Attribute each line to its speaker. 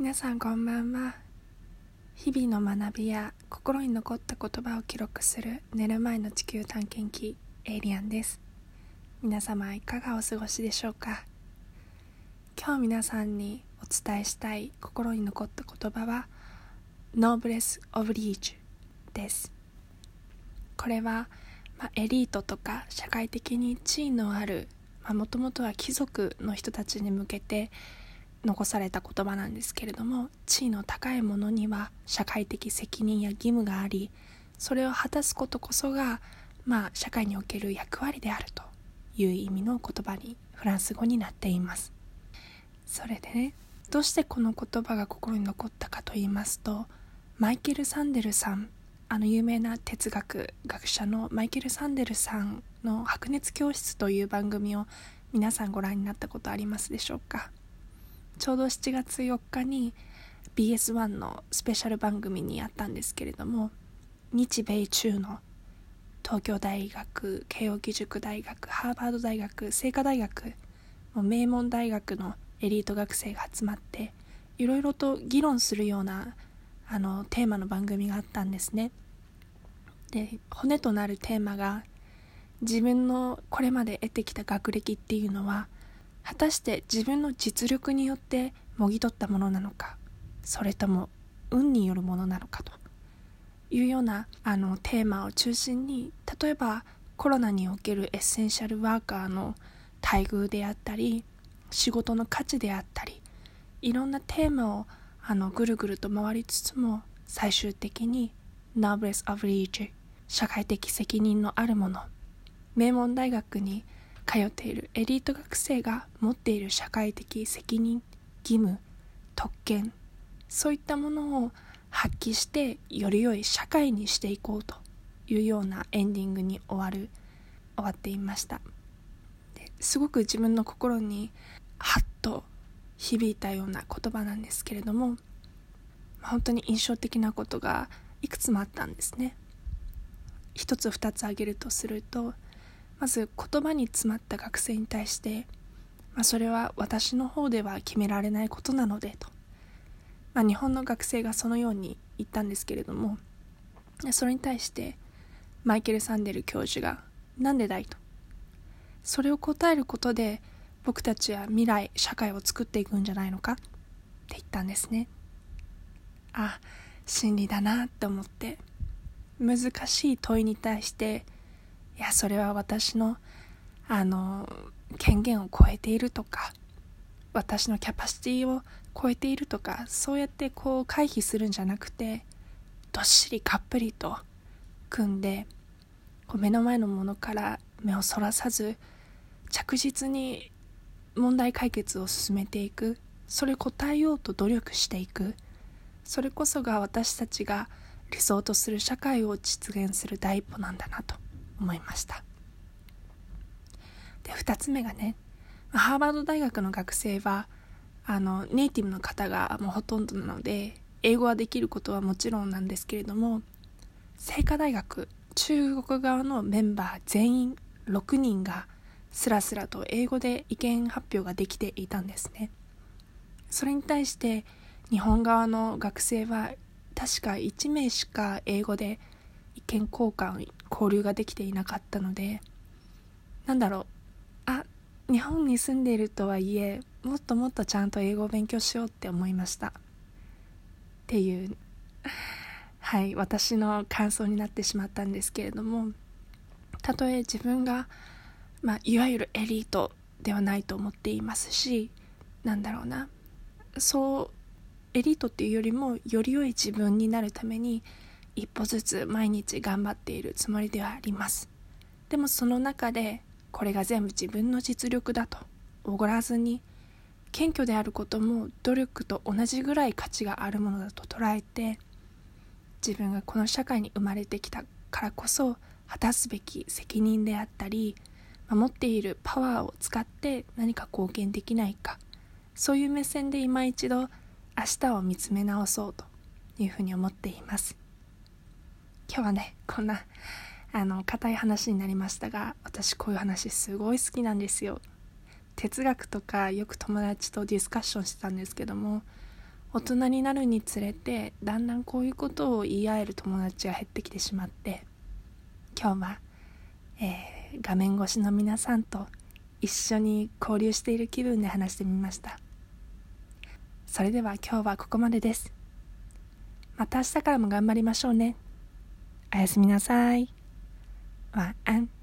Speaker 1: 皆さんこんばんは。日々の学びや心に残った言葉を記録する寝る前の地球探検機エイリアンです。皆様いかがお過ごしでしょうか？今日皆さんにお伝えしたい心に残った言葉はノーブレス・オブリージュです。これは、まあ、エリートとか社会的に地位のあるもともとは貴族の人たちに向けて残された言葉なんですけれども地位の高い者には社会的責任や義務がありそれを果たすことこそがまあ社会における役割であるという意味の言葉にフランス語になっています。それでねどうしてこの言葉が心に残ったかと言いますとマイケル・サンデルさんあの有名な哲学学者のマイケル・サンデルさんの「白熱教室」という番組を皆さんご覧になったことありますでしょうか。ちょうど7月4日に BS1 のスペシャル番組にあったんですけれども日米中の東京大学慶應義塾大学ハーバード大学清華大学もう名門大学のエリート学生が集まっていろいろと議論するようなあのテーマの番組があったんですね。で骨となるテーマが自分のこれまで得てきた学歴っていうのは果たして自分の実力によってもぎ取ったものなのかそれとも運によるものなのかというようなあのテーマを中心に例えばコロナにおけるエッセンシャルワーカーの待遇であったり仕事の価値であったりいろんなテーマをあのぐるぐると回りつつも最終的に Noblesse Average 社会的責任のあるもの名門大学に通っているエリート学生が持っている社会的責任義務特権そういったものを発揮してより良い社会にしていこうというようなエンディングに終わる終わっていました。ですごく自分の心にハッと響いたような言葉なんですけれども本当に印象的なことがいくつもあったんですね。一つ二つ挙げるとするとまず言葉に詰まった学生に対して、まあ、それは私の方では決められないことなのでと、まあ、日本の学生がそのように言ったんですけれどもそれに対してマイケル・サンデル教授が「なんでだい?」と。それを答えることで僕たちは未来社会を作っていくんじゃないのか？って言ったんですね。あ真理だなって思って。難しい問いに対していやそれは私のあの権限を超えているとか私のキャパシティを超えているとかそうやってこう回避するんじゃなくてどっしりかっぷりと組んでこう目の前のものから目をそらさず着実に問題解決を進めていく。それ答えようと努力していく。それこそが私たちが理想とする社会を実現する第一歩なんだなと。思いました。で2つ目がねハーバード大学の学生はあのネイティブの方がもうほとんどなので英語はできることはもちろんなんですけれども清華大学中国側のメンバー全員6人がスラスラと英語で意見発表ができていたんですね。それに対して日本側の学生は確か1名しか英語で意見交換交流ができていなかったのでなんだろう。あ日本に住んでいるとはいえもっともっとちゃんと英語を勉強しようって思いました。っていうはい私の感想になってしまったんですけれどもたとえ自分が、まあ、いわゆるエリートではないと思っていますしなんだろうな。そうエリートっていうよりもより良い自分になるために一歩ずつ毎日頑張っているつもりではありますでもその中でこれが全部自分の実力だとおごらずに謙虚であることも努力と同じぐらい価値があるものだと捉えて自分がこの社会に生まれてきたからこそ果たすべき責任であったり持っているパワーを使って何か貢献できないかそういう目線で今一度明日を見つめ直そうというふうに思っています。今日はねこんなあの硬い話になりましたが私こういう話すごい好きなんですよ。哲学とかよく友達とディスカッションしてたんですけども大人になるにつれてだんだんこういうことを言い合える友達が減ってきてしまって今日は、えー、画面越しの皆さんと一緒に交流している気分で話してみました。それでは今日はここまでです。また明日からも頑張りましょうね。おやすみなさい。晚安